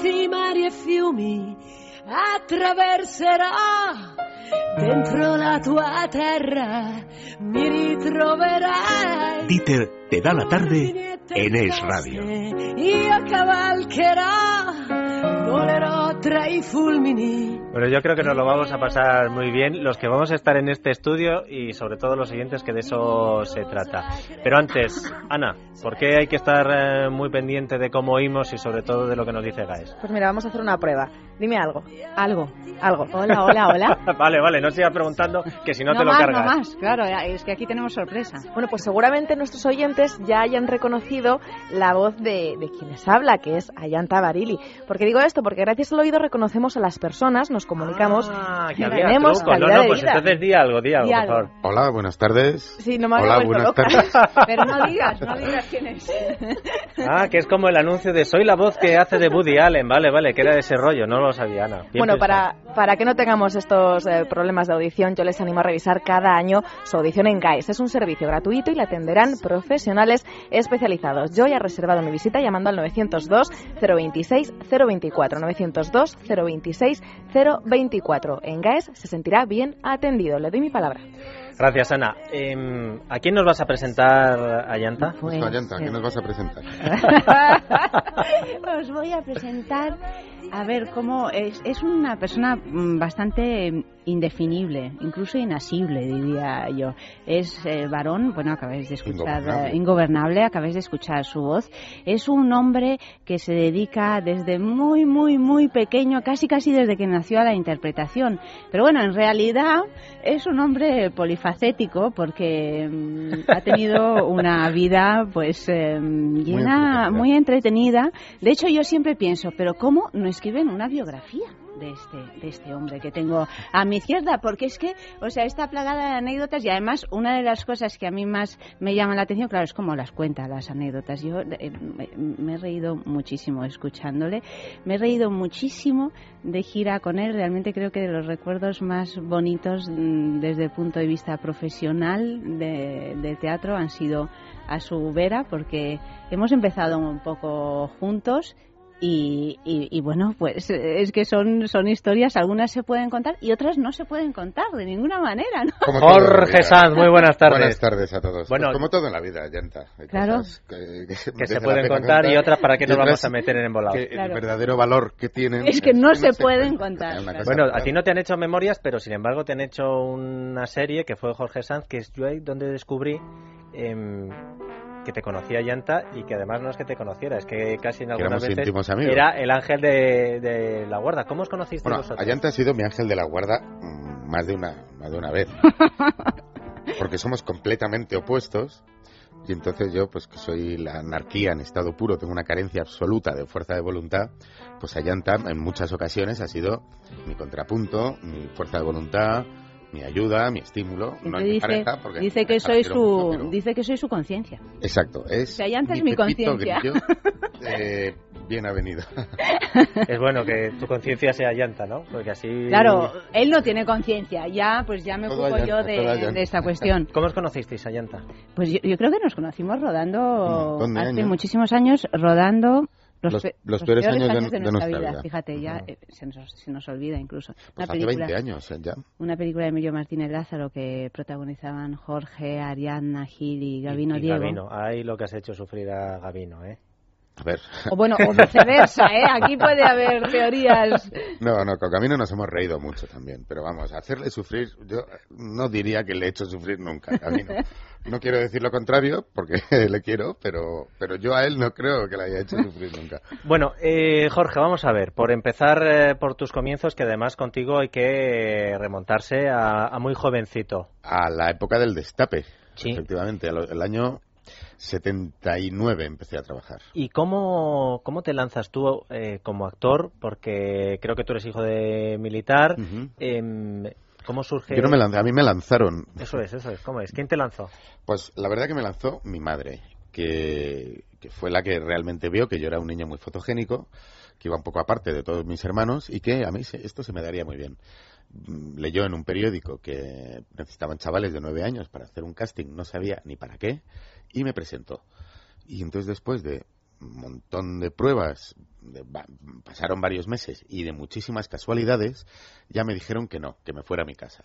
porti mari e fiumi attraverserò dentro la tua terra mi ritroverai Dieter te da la tarde en Es Radio. io cavalcherò volerò Bueno, yo creo que nos lo vamos a pasar muy bien, los que vamos a estar en este estudio y sobre todo los siguientes, que de eso se trata. Pero antes, Ana, ¿por qué hay que estar eh, muy pendiente de cómo oímos y sobre todo de lo que nos dice Gaes? Pues mira, vamos a hacer una prueba. Dime algo. Algo. Algo. Hola, hola, hola. vale, vale, no siga preguntando que si no, te lo más, cargas. No más, claro, es que aquí tenemos sorpresa. Bueno, pues seguramente nuestros oyentes ya hayan reconocido la voz de, de quien les habla, que es Ayanta Barili. ¿Por qué digo esto? Porque gracias al oído reconocemos a las personas, nos comunicamos Ah, que tenemos truco. No, calidad no, de pues vida. entonces di algo, di algo, Di por algo. favor. Hola, buenas tardes. Sí, no me Hola, buenas loca. tardes. Pero no digas, no digas quién es. Ah, que es como el anuncio de soy la voz que hace de Woody Allen. Vale, vale, que era de ese rollo, no lo sabía, Ana. Bien Bueno, para, para que no tengamos estos eh, problemas de audición, yo les animo a revisar cada año su audición en GAES. Es un servicio gratuito y la atenderán profesionales especializados. Yo ya he reservado mi visita llamando al 902 026 024. 902 026 024. En GAES se sentirá bien atendido. Le doy mi palabra. Gracias, Ana. Em, ¿A quién nos vas a presentar, Ayanta? Pues, Ayanta, ¿qué nos vas a presentar? Os voy a presentar, a ver, cómo es, es una persona mm, bastante indefinible, incluso inasible, diría yo. Es eh, varón, bueno, acabáis de escuchar, Ingobernable. ingobernable, acabáis de escuchar su voz. Es un hombre que se dedica desde muy, muy, muy pequeño, casi, casi desde que nació a la interpretación. Pero bueno, en realidad es un hombre polifacético porque mm, ha tenido una vida, pues, eh, llena, entretenida. muy entretenida. De hecho, yo siempre pienso, pero ¿cómo no escriben una biografía? De este, de este hombre que tengo a mi izquierda, porque es que, o sea, está plagada de anécdotas y además una de las cosas que a mí más me llama la atención, claro, es como las cuenta, las anécdotas. Yo eh, me, he reído muchísimo escuchándole, me he reído muchísimo de gira con él, realmente creo que de los recuerdos más bonitos mm, desde el punto de vista profesional de, del teatro han sido a su vera, porque hemos empezado un poco juntos y, y- y bueno, pues es que son, son historias, algunas se pueden contar y otras no se pueden contar de ninguna manera, ¿no? Jorge. Sanz, muy buenas tardes. Buenas tardes a todos. Bueno, Pues como todo en la vida, Ayanta. Hay Claro. cosas que, que se pueden contar y otras para qué y nos vamos a meter en embolados. que Claro. El verdadero valor que tienen. Es que no se se pueden cuenta. contar, claro. Bueno, a ti no te han hecho memorias, pero sin embargo te han hecho una serie que fue Jorge Sanz, que es yo ahí donde descubrí em, que te conocía Yanta y que además no es que te conociera, es que casi en algunas éramos veces era el ángel de, de la guarda. ¿Cómo os conocisteis Bueno, vosotros? Ayanta ha sido mi ángel de la guarda mm, más de una, más de una vez. Porque somos completamente opuestos. Y entonces yo, pues que soy la anarquía en estado puro, tengo una carencia absoluta de fuerza de voluntad, pues Ayanta en muchas ocasiones ha sido mi contrapunto, mi fuerza de voluntad, mi ayuda, mi estímulo. No Entonces es mi dice, pareja, porque dice que soy mucho, su, pero- dice que soy su conciencia. Exacto, es sea, Ayanta es mi conciencia. Eh, bien avenido. Es bueno que tu conciencia sea Yanta, ¿no? Porque así... Claro, él no tiene conciencia, ya pues ya me Todo ocupo yo de, esta cuestión. ¿Cómo os conocisteis a? Pues yo, yo creo que nos conocimos rodando hace años. muchísimos años, rodando los, Los- pe- los peores años de- de, de nuestra, nuestra vida. vida. Fíjate, ya Ujú. eh, se, nos, se nos olvida incluso. Pues una hace película, 20 años eh, ya. Una película de Emilio Martínez Lázaro que protagonizaban Jorge, Ariadna, Gil y Gabino y, y Diego. Gabino. Ahí lo que has hecho sufrir a Gabino, ¿eh? A ver. O bueno, o viceversa, ¿eh? Aquí puede haber teorías. No, no, con Camino nos hemos reído mucho también, pero vamos, hacerle sufrir, yo no diría que le he hecho sufrir nunca a Camino. No quiero decir lo contrario, porque le quiero, pero, pero yo a él no creo que le haya hecho sufrir nunca. Bueno, eh, Jorge, vamos a ver, por empezar eh, por tus comienzos, que además contigo hay que remontarse a, a muy jovencito. A la época del destape, Sí. efectivamente, el año 79 empecé a trabajar. ¿Y cómo, cómo te lanzas tú eh, como actor? Porque creo que tú eres hijo de militar. Em, ¿Cómo surge? Yo no me a mí me lanzaron, Eso es, eso es. ¿Cómo es? ¿Quién te lanzó? Pues la verdad que me lanzó mi madre, que, que fue la que realmente vio que yo era un niño muy fotogénico, que iba un poco aparte de todos mis hermanos y que a mí se- esto se me daría muy bien. Mm, Leyó en un periódico que necesitaban chavales de nueve años para hacer un casting, no sabía ni para qué, y me presentó. Y entonces después de un montón de pruebas, de- pasaron varios meses y de muchísimas casualidades, ya me dijeron que no, que me fuera a mi casa.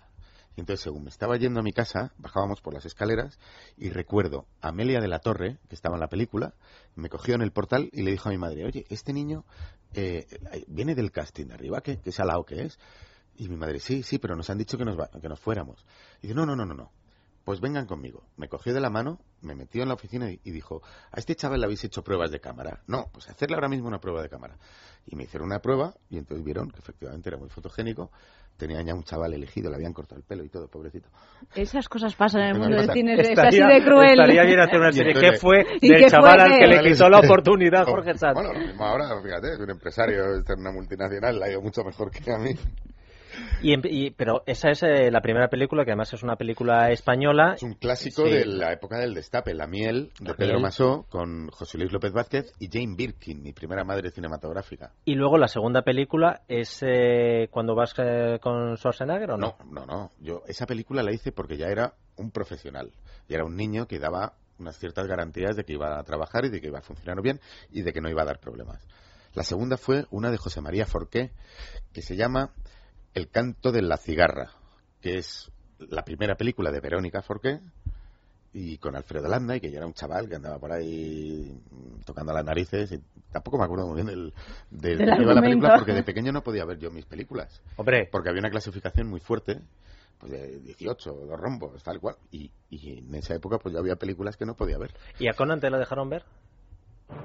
Y entonces, según me estaba yendo a mi casa, bajábamos por las escaleras y recuerdo a Amelia de la Torre, que estaba en la película, me cogió en el portal y le dijo a mi madre, oye, este niño eh, viene del casting de arriba, ¿qué, qué salao que es? Y mi madre, sí, sí, pero nos han dicho que nos, va- que nos fuéramos. Y dice, no, no, no, no, no. Pues vengan conmigo. Me cogió de la mano, me metió en la oficina y, y dijo, ¿a este chaval le habéis hecho pruebas de cámara? No, pues hacerle ahora mismo una prueba de cámara. Y me hicieron una prueba y entonces vieron que efectivamente era muy fotogénico. Tenían ya un chaval elegido, le habían cortado el pelo y todo, pobrecito. Esas cosas pasan en el mundo del cine, es así de cruel. estaría bien hacer una Y serie. ¿Qué fue ¿Y del qué chaval fue al que le quitó la oportunidad Jorge Sanz? Bueno, lo mismo ahora, fíjate, es un empresario, en una multinacional, le ha ido mucho mejor que a mí. Y, y- pero esa es eh, la primera película, que además es una película española. Es un clásico Sí. de la época del destape, La miel, de La Pedro miel. Masó, con José Luis López Vázquez y Jane Birkin, mi primera madre cinematográfica. Y luego la segunda película es eh, cuando vas eh, con Schwarzenegger o no? No, no, no. Yo esa película la hice porque ya era un profesional. Y era un niño que daba unas ciertas garantías de que iba a trabajar y de que iba a funcionar bien y de que no iba a dar problemas. La segunda fue una de José María Forqué, que se llama El canto de la cigarra, que es la primera película de Verónica Forqué y con Alfredo Landa, y que yo era un chaval que andaba por ahí tocando las narices. Y tampoco me acuerdo muy bien del, de, Del de qué iba la película, porque de pequeño no podía ver yo mis películas Hombre, porque había una clasificación muy fuerte pues de 18, dos rombos, tal cual. Y, y en esa época pues yo había películas que no podía ver. ¿y a Conan te lo dejaron ver?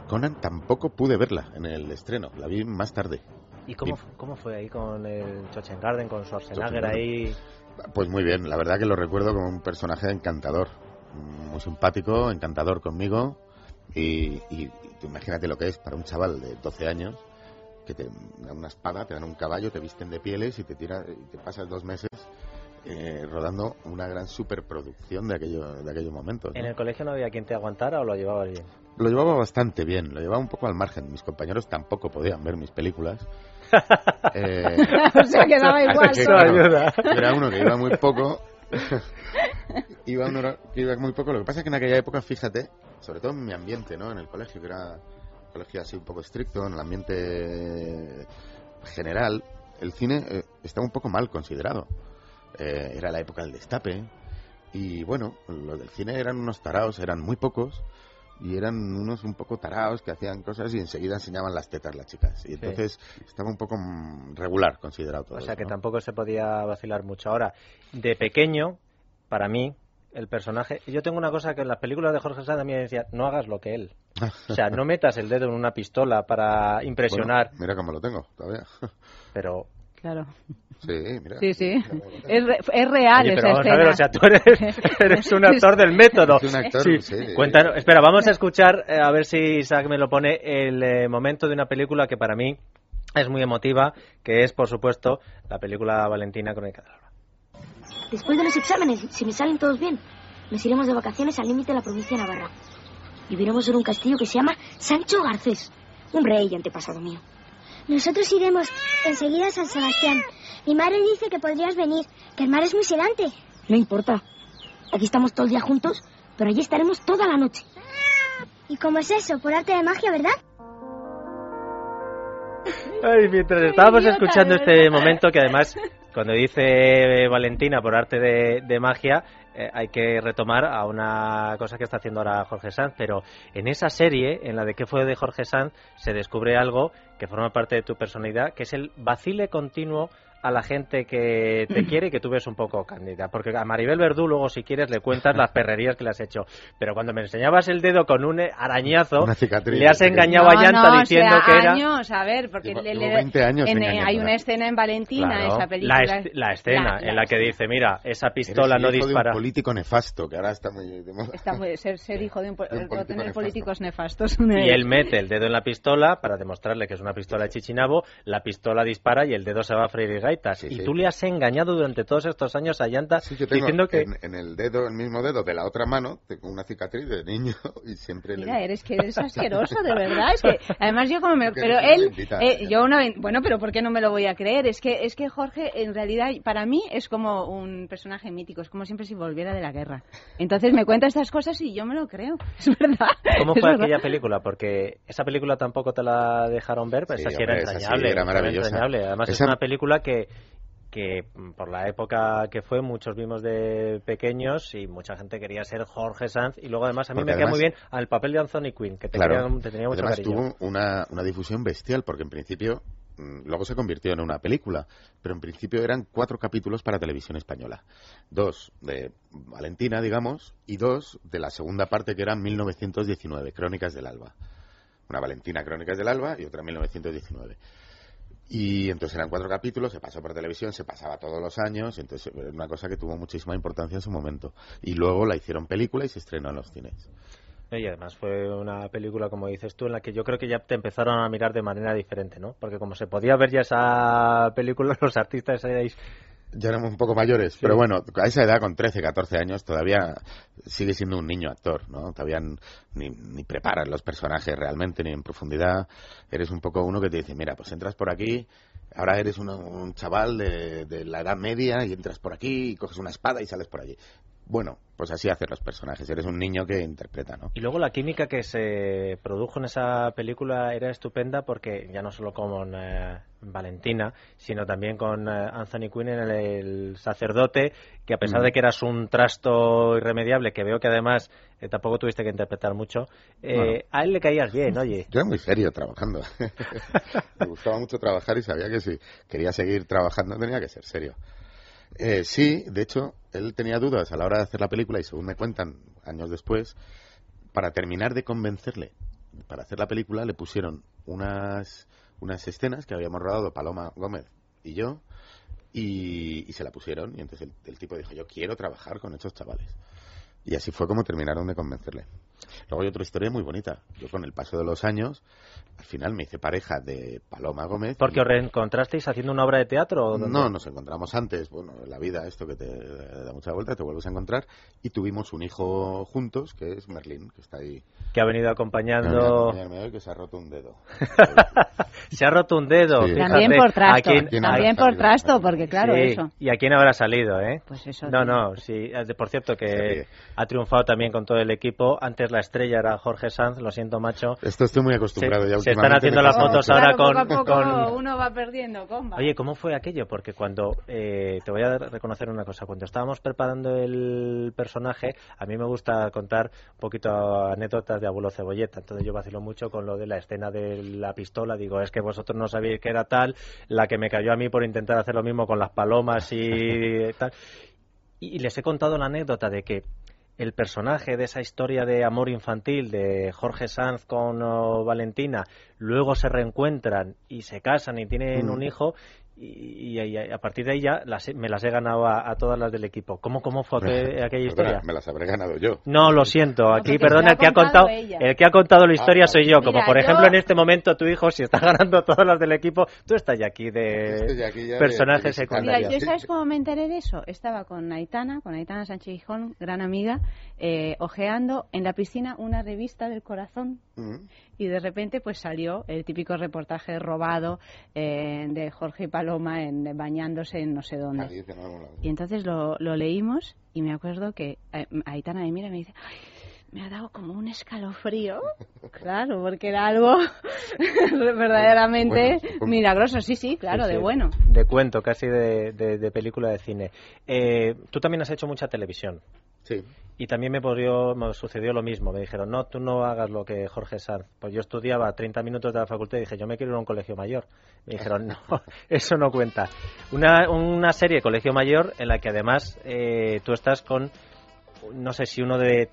Conan tampoco pude verla en el estreno, la vi más tarde. ¿Y cómo, cómo fue ahí con el Garden, con Schwarzenegger ahí? Pues muy bien, la verdad que lo recuerdo como un personaje encantador, muy simpático, encantador conmigo. Y, y- y tú imagínate lo que es para un chaval de 12 años que te dan una espada, te dan un caballo, te visten de pieles y te, tira, y te pasas dos meses eh, rodando una gran superproducción de, aquello, de aquellos momentos. ¿no? ¿En el colegio no había quien te aguantara o lo llevabas bien? Lo llevaba bastante bien, lo llevaba un poco al margen. Mis compañeros tampoco podían ver mis películas. Eh, o sea, que daba igual. que, claro, era uno que iba muy poco. iba uno que iba muy poco. Lo que pasa es que en aquella época, fíjate, sobre todo en mi ambiente, ¿no? En el colegio, que era un colegio así un poco estricto, en el ambiente general, el cine eh, estaba un poco mal considerado. Eh, era la época del destape. Y bueno, los del cine eran unos taraos, eran muy pocos. Y eran unos un poco taraos que hacían cosas y enseguida enseñaban las tetas las chicas. Y entonces estaba un poco mm, regular considerado todo O sea eso, que ¿no? tampoco se podía vacilar mucho. Ahora, de pequeño, para mí, el personaje. Yo tengo una cosa que en las películas de Jorge Sanz a mí me decía: no hagas lo que él. O sea, no metas el dedo en una pistola para impresionar, Bueno, mira cómo lo tengo todavía. pero. Claro. Sí, mira. Sí, sí. Es, re- es real Oye, pero esa vamos a ver, o sea, tú eres, eres un actor del método. Es un actor, Sí. sí. Cuéntanos, espera, vamos a escuchar, eh, a ver si Isaac me lo pone, el eh, momento de una película que para mí es muy emotiva, que es, por supuesto, la película Valentina Crónica de la Aurora. Después de los exámenes, si me salen todos bien, nos iremos de vacaciones al límite de la provincia de Navarra. Viviremos en un castillo que se llama Sancho Garcés, un rey y antepasado mío. Nosotros iremos enseguida a San Sebastián. Mi madre dice que podrías venir, que el mar es muy sedante. No importa. Aquí estamos todo el día juntos, pero allí estaremos toda la noche. ¿Y cómo es eso? Por arte de magia, ¿verdad? Ay, mientras estábamos idiota, escuchando este momento, que además, cuando dice eh, Valentina por arte de, de magia, eh, hay que retomar a una cosa que está haciendo ahora Jorge Sanz, pero en esa serie, en la de qué fue de Jorge Sanz, se descubre algo que forma parte de tu personalidad, que es el vacile continuo a la gente que te quiere y que tú ves un poco cándida. Porque a Maribel Verdú luego, si quieres, le cuentas las perrerías que le has hecho. Pero cuando me enseñabas el dedo con un arañazo, Una cicatriz. le has engañado No, a Llanta no, o diciendo sea, que era... años, a ver, porque Llevo- le- llevo le- 20 años en- engañándola. hay una escena en Valentina, Claro, esa película. La, est- la escena La- en la que dice, mira, esa pistola no hijo de dispara. un político nefasto, que ahora está muy de moda. Está muy- ser, ser hijo de un, De un o político tener nefasto. políticos nefastos. Y él mete el dedo en la pistola para demostrarle que es una una pistola de chichinabo, la pistola dispara y el dedo se va a freír gaitas. y sí. tú le has engañado durante todos estos años a Llanta Sí, yo tengo diciendo que... en, en el dedo, el mismo dedo de la otra mano, tengo una cicatriz de niño y siempre le... Mira, eres que eres asqueroso, de verdad. Es que, además yo como me... Porque Pero él, eh, yo una... Bueno, pero ¿por qué no me lo voy a creer? Es que, es que Jorge, en realidad, para mí es como un personaje mítico. Es como siempre si volviera de la guerra. Entonces me cuenta estas cosas y yo me lo creo. Es verdad. ¿Cómo es fue verdad. aquella película? Porque esa película tampoco te la dejaron ver, pero Sí, esa sí era sí entrañable. era maravillosa. entrañable. Además es Esa- una película que que mm, por la época que fue muchos vimos de pequeños y mucha gente quería ser Jorge Sanz y luego además a mí Porque me queda además- muy bien al papel de Anthony Quinn que te, Claro. quería- te tenía mucho Además cariño. tuvo una, una difusión bestial porque en principio mm, luego se convirtió en una película, pero en principio eran cuatro capítulos para televisión española. Dos de Valentina, digamos, y dos de la segunda parte que eran 1919, Crónicas del Alba. Una Valentina, Crónicas del Alba y otra 1919. Y entonces eran cuatro capítulos, se pasó por televisión, se pasaba todos los años, entonces era una cosa que tuvo muchísima importancia en su momento. Y luego la hicieron película y se estrenó en los cines. Y además fue una película, como dices tú, en la que yo creo que ya te empezaron a mirar de manera diferente, ¿no? Porque como se podía ver ya esa película, los artistas erais... Ya éramos un poco mayores, pero bueno, a esa edad, con 13, 14 años, todavía sigue siendo un niño actor, ¿no? Todavía ni, ni preparas los personajes realmente, ni en profundidad. Eres un poco uno que te dice, mira, pues entras por aquí, ahora eres uno- un chaval de, de la edad media y entras por aquí y coges una espada y sales por allí. Bueno, pues así hacen los personajes, eres un niño que interpreta, ¿no? Y luego la química que se produjo en esa película era estupenda porque ya no solo con eh, Valentina, sino también con eh, Anthony Quinn en el, el sacerdote, que a pesar de que eras un trasto irremediable, que veo que además eh, tampoco tuviste que interpretar mucho, eh, Bueno. a él le caías bien, oye. Yo era muy serio trabajando. me gustaba mucho trabajar y sabía que si quería seguir trabajando tenía que ser serio. Eh, sí, de hecho, él tenía dudas a la hora de hacer la película y según me cuentan años después, para terminar de convencerle para hacer la película le pusieron unas, unas escenas que habíamos rodado Paloma Gómez y yo y, y se la pusieron y entonces el, el tipo dijo yo quiero trabajar con estos chavales. Y así fue como terminaron de convencerle. Luego hay otra historia muy bonita. Yo con el paso de los años, al final me hice pareja de Paloma Gómez. Porque y- os reencontrasteis haciendo una obra de teatro. ¿o no, nos encontramos antes. Bueno, en la vida esto que te da mucha vuelta, te vuelves a encontrar. Y tuvimos un hijo juntos, que es Merlín, que está ahí. Que ha venido acompañando. que se ha roto un dedo. Se ha roto un dedo. Sí. También por ¿A trasto, quién- también por salido? trasto, porque claro, Sí, eso. ¿Y a quién habrá salido, eh? Pues eso. No, tío. no, sí. eh, Por cierto, que ha triunfado también con todo el equipo. Antes la estrella era Jorge Sanz, lo siento, macho. Esto estoy muy acostumbrado Se- ya se están haciendo las fotos ahora Claro, con- poco a poco con- uno va perdiendo comba. Oye, ¿cómo fue aquello? Porque cuando, eh, te voy a reconocer una cosa, cuando estábamos preparando el personaje, a mí me gusta contar un poquito anécdotas de abuelo cebolleta, entonces yo vacilo mucho con lo de la escena de la pistola, digo, es que vosotros no sabíais que era tal, la que me cayó a mí por intentar hacer lo mismo con las palomas y tal. Y les he contado la anécdota de que el personaje de esa historia de amor infantil de Jorge Sanz con oh, Valentina, luego se reencuentran y se casan y tienen Mm. un hijo y, y- y a partir de ahí ya las he- me las he ganado a, a todas las del equipo. ¿Cómo, cómo fue aquel- aquella Perdona, historia? Me las habré ganado yo. No, lo siento. Aquí, perdona, el que ha contado ella. el que ha contado la historia Ah, soy yo. Como mira, por yo- ejemplo en este momento tu hijo, si está ganando todas las del equipo, tú estás ya aquí de aquí ya de- personaje de Mira, secundario. yo sabes cómo me enteré de eso. Estaba con Aitana, con Aitana Sánchez Gijón, gran amiga, eh, ojeando en la piscina una revista del corazón Mm. y de repente pues salió el típico reportaje robado eh, de Jorge y Paloma en, bañándose en no sé dónde. Cádiz, en algún lado. Y entonces lo, lo leímos y me acuerdo que eh, Aitana me mira y me dice, "Ay, me ha dado como un escalofrío. claro, porque era algo verdaderamente Bueno, milagroso. Sí, sí, claro, Sí, de bueno. De cuento, casi de, de- de película de cine. Eh, tú también has hecho mucha televisión. Sí. Y también me, podrió- me sucedió lo mismo. Me dijeron, no, tú no hagas lo que Jorge Sanz. Pues yo estudiaba 30 minutos de la facultad y dije, yo me quiero ir a un colegio mayor. Me dijeron, no, eso no cuenta. Una, una serie Colegio Mayor en la que además eh, tú estás con, no sé si uno de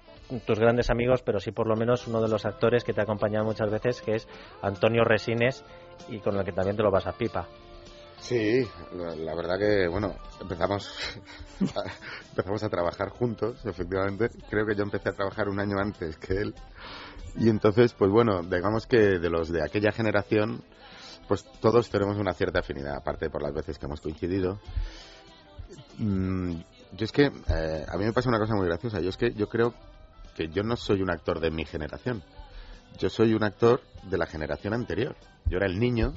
tus grandes amigos, pero sí por lo menos uno de los actores que te ha acompañado muchas veces, que es Antonio Resines, y con el que también te lo vas a pipa. Sí, la, verdad que, bueno, empezamos a, empezamos a trabajar juntos, efectivamente. Creo que yo empecé a trabajar un año antes que él. Y entonces, pues bueno, digamos que de los de aquella generación, pues todos tenemos una cierta afinidad, aparte por las veces que hemos coincidido. Mm, yo es que, eh, a mí me pasa una cosa muy graciosa, yo es que yo creo que yo no soy un actor de mi generación, yo soy un actor de la generación anterior. Yo era el niño,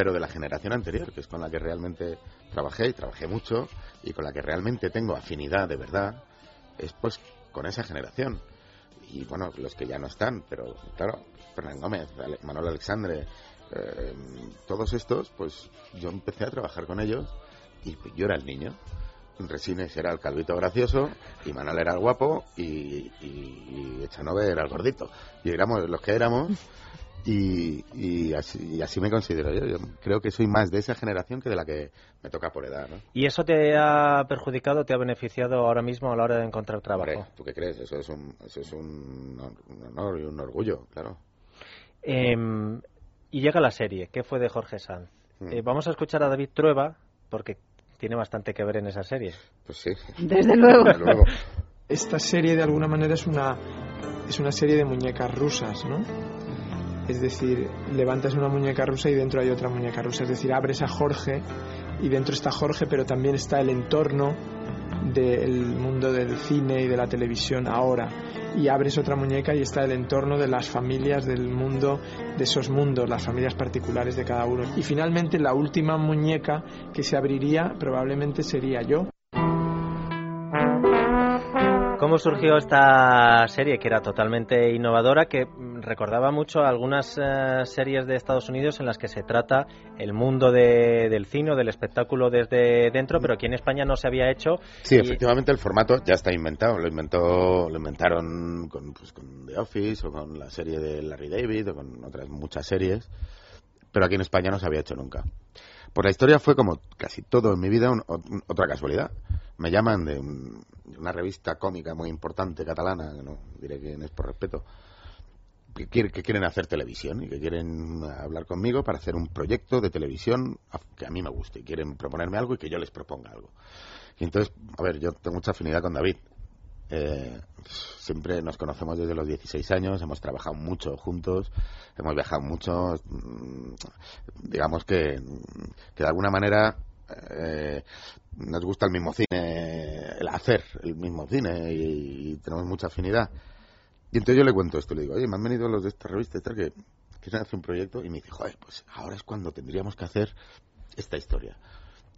pero de la generación anterior, que es con la que realmente trabajé y trabajé mucho y con la que realmente tengo afinidad de verdad, es pues con esa generación. Y bueno, los que ya no están, pero claro, Fernán Gómez, Manuel Alexandre, eh, todos estos, pues yo empecé a trabajar con ellos y pues, yo era el niño. Resines era el calvito gracioso y Manuel era el guapo y, y, Echanove era el gordito. Y éramos los que éramos y, así, así, me considero yo. Yo creo que soy más de esa generación que de la que me toca por edad. ¿no? ¿Y eso te ha perjudicado, te ha beneficiado ahora mismo a la hora de encontrar trabajo? ¿Tú qué crees? Eso es un, eso es un, honor y un orgullo, claro. Em, y llega la serie, ¿qué fue de Jorge Sanz? Hmm. Eh, vamos a escuchar a David Trueba, porque tiene bastante que ver en esa serie. Pues sí. Desde luego. Esta serie de alguna manera es una, es una serie de muñecas rusas, ¿no? Es decir, levantas una muñeca rusa y dentro hay otra muñeca rusa. Es decir, abres a Jorge y dentro está Jorge, pero también está el entorno del mundo del cine y de la televisión ahora y abres otra muñeca y está el entorno de las familias del mundo, de esos mundos, las familias particulares de cada uno. Y finalmente la última muñeca que se abriría probablemente sería yo. ¿Cómo surgió esta serie que era totalmente innovadora, que recordaba mucho algunas eh, series de Estados Unidos en las que se trata el mundo del cine o del espectáculo desde dentro, pero aquí en España no se había hecho? Sí, efectivamente el formato ya está inventado. Lo inventó, lo inventaron con, pues, con The Office o con la serie de Larry David o con otras muchas series, pero aquí en España no se había hecho nunca. Pues la historia fue como casi todo en mi vida otra casualidad. Me llaman de, una revista cómica muy importante catalana, que no diré quién es por respeto, que, que quieren hacer televisión y que quieren hablar conmigo para hacer un proyecto de televisión que a mí me guste. Y quieren proponerme algo y que yo les proponga algo. Y entonces, a ver, yo tengo mucha afinidad con David. Eh, siempre nos conocemos desde los 16 años, hemos trabajado mucho juntos, hemos viajado mucho. Mm, digamos que, que de alguna manera eh, nos gusta el mismo cine, el hacer el mismo cine y, tenemos mucha afinidad. Y entonces yo le cuento esto, le digo, oye, me han venido los de esta revista que quieren hacer un proyecto y me dice, joder, pues ahora es cuando tendríamos que hacer esta historia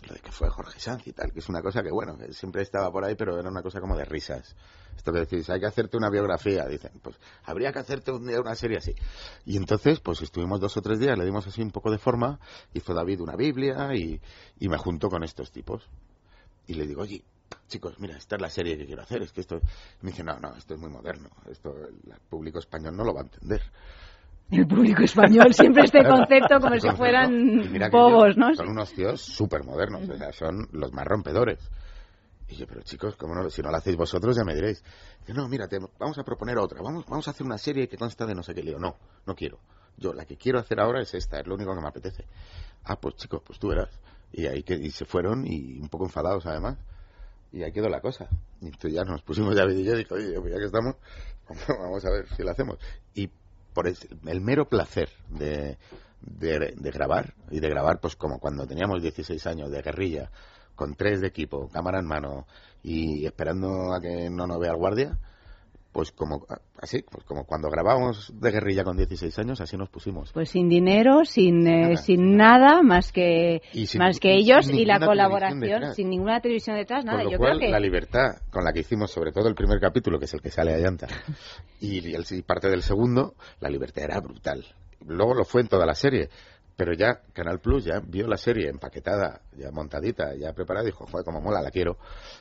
lo de que fue Jorge Sanz y tal, que es una cosa que, bueno, siempre estaba por ahí, pero era una cosa como de risas. Esto que decís, hay que hacerte una biografía, dicen, pues habría que hacerte un día una serie así. Y entonces, pues estuvimos dos o tres días, le dimos así un poco de forma, hizo David una Biblia y, y me junto con estos tipos. Y le digo, oye, chicos, mira, esta es la serie que quiero hacer, es que esto... me dice, no, no, esto es muy moderno, esto el público español no lo va a entender el público español siempre este concepto como si fueran bobos, ¿no? Son unos tíos súper modernos, o sea, son los más rompedores. Y yo, pero chicos, ¿cómo no, si no lo hacéis vosotros ya me diréis. no, mírate, vamos a proponer otra, vamos, vamos a hacer una serie que consta de no sé qué. lío. no, no quiero. Yo la que quiero hacer ahora es esta, es lo único que me apetece. Ah, pues chicos, pues tú verás. Y ahí que y se fueron y un poco enfadados además. Y ahí quedó la cosa. Y entonces ya nos pusimos ya y yo dije, oye, pues ya que estamos, vamos a ver si lo hacemos. Y por el, mero placer de, de, grabar, y de grabar pues como cuando teníamos 16 años de guerrilla, con tres de equipo, cámara en mano y esperando a que no nos vea el guardia, pues como así, pues como cuando grabábamos de guerrilla con 16 años, así nos pusimos. Pues sin dinero, sin eh, nada, sin nada más que más que ellos y la colaboración, sin ninguna televisión detrás, nada. Con lo cual, creo que la libertad con la que hicimos, sobre todo el primer capítulo, que es el que sale a llanta, y, el, y parte del segundo, la libertad era brutal. Luego lo fue en toda la serie pero ya Canal Plus ya vio la serie empaquetada, ya montadita, ya preparada, y dijo, joder, como mola, la quiero.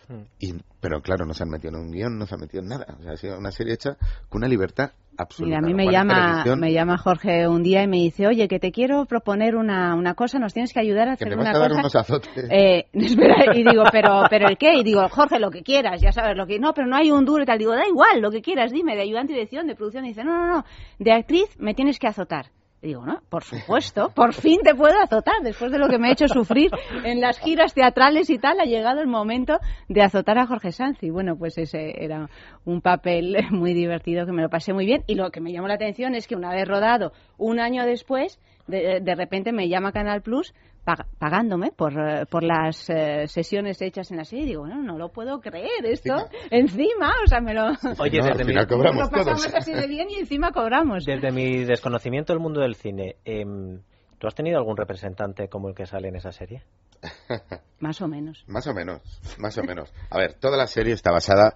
Mm. Y, pero claro, no se han metido en un guion, no se han metido en nada. O sea, ha sido una serie hecha con una libertad absoluta. Mira, a mí me llama, me llama Jorge un día y me dice, oye, que te quiero proponer una, una cosa, nos tienes que ayudar a hacer que me vas a dar unos azotes. Eh, espera, y digo, pero, pero ¿el qué? Y digo, Jorge, lo que quieras, ya sabes, lo que... No, pero no hay un duro y tal. Digo, da igual, lo que quieras, dime, de ayudante y dirección, de producción. Y dice, no, no, no, de actriz me tienes que azotar digo, no, por supuesto, por fin te puedo azotar. Después de lo que me he hecho sufrir en las giras teatrales y tal, ha llegado el momento de azotar a Jorge Sanz. Y bueno, pues ese era un papel muy divertido que me lo pasé muy bien. Y lo que me llamó la atención es que una vez rodado, un año después, de, de repente me llama Canal Plus pag- pagándome por, eh, por las eh, sesiones hechas en la serie. Digo, bueno, no lo puedo creer esto. Encima, o sea, me lo... Oye, No, al desde mi, cobramos lo pasamos todos. así de bien y encima cobramos. desde mi desconocimiento del mundo del cine, em, ¿tú has tenido algún representante como el que sale en esa serie? Más o menos. Más o menos, más o menos. A ver, toda la serie está basada,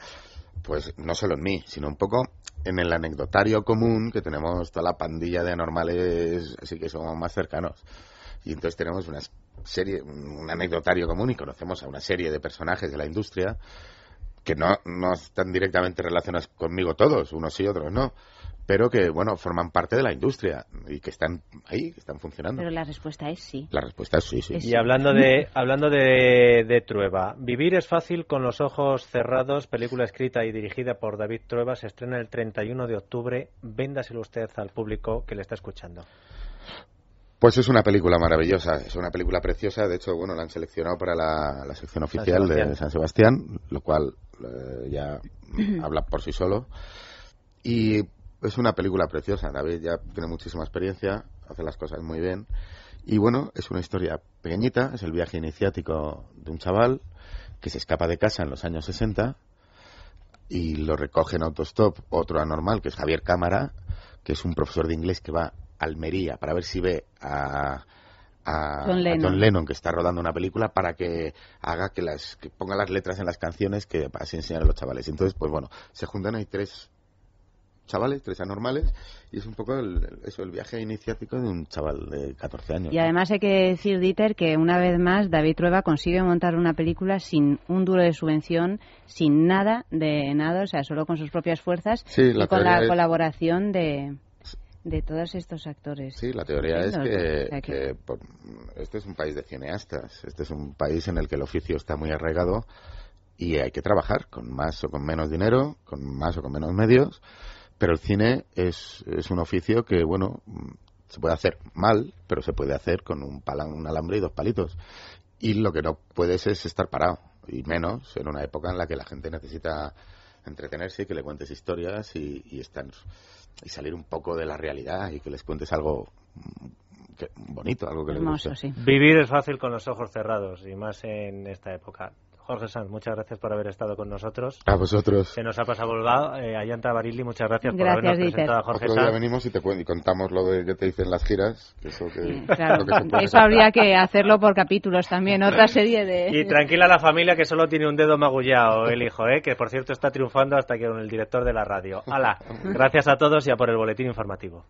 pues, no solo en mí, sino un poco en el anecdotario común que tenemos toda la pandilla de anormales, así que somos más cercanos. Y entonces tenemos una serie, un anecdotario común y conocemos a una serie de personajes de la industria que no, no están directamente relacionados conmigo todos, unos sí, otros no, pero que, bueno, forman parte de la industria y que están ahí, que están funcionando. Pero la respuesta es sí. La respuesta es sí, sí. Es- Y hablando de hablando de, de Trueba, Vivir es fácil con los ojos cerrados, película escrita y dirigida por David Trueba, se estrena el 31 de octubre. Véndaselo usted al público que le está escuchando. Pues es una película maravillosa, es una película preciosa. De hecho, bueno, la han seleccionado para la, la sección oficial de San Sebastián, lo cual eh, ya habla por sí solo. Y es una película preciosa. David ya tiene muchísima experiencia, hace las cosas muy bien. Y bueno, es una historia pequeñita, es el viaje iniciático de un chaval que se escapa de casa en los años 60 y lo recoge en autostop otro anormal, que es Javier Cámara, que es un profesor de inglés que va Almería para ver si ve a, a, John a Lennon. John Lennon, que está rodando una película, para que haga que las que ponga las letras en las canciones que para así enseñar a los chavales. Entonces, pues bueno, se juntan ahí tres chavales, tres anormales, y es un poco el, el- eso, el viaje iniciático de un chaval de 14 años. Y además hay que decir, Dieter, que una vez más David Trueba consigue montar una película sin un duro de subvención, sin nada de nada, o sea, solo con sus propias fuerzas Sí, la y con la es- colaboración de, de todos estos actores. Sí, la teoría es que, O sea que- que, por- este es un país de cineastas, este es un país en el que el oficio está muy arraigado y hay que trabajar con más o con menos dinero, con más o con menos medios, pero el cine es, es un oficio que, bueno, se puede hacer mal, pero se puede hacer con un, pala- un alambre y dos palitos. Y lo que no puedes es estar parado, y menos en una época en la que la gente necesita entretenerse y que le cuentes historias y, y estar y salir un poco de la realidad y que les cuentes algo que- bonito, algo que Hermoso, les guste. sí. Vivir es fácil con los ojos cerrados y más en esta época. Jorge Sanz, muchas gracias por haber estado con nosotros. A vosotros. Se nos ha pasado volado. Eh, Ayanta Barilli, muchas gracias, por habernos Dieter. presentado a Jorge Otro día Sanz. venimos y te y contamos lo de que te dicen las giras, que eso que, Claro, que eso habría que hacerlo por capítulos también, otra serie de... Y tranquila la familia que solo tiene un dedo magullado el hijo, ¿eh? que por cierto está triunfando hasta que con el director de la radio. Hala, gracias a todos y a por el boletín informativo.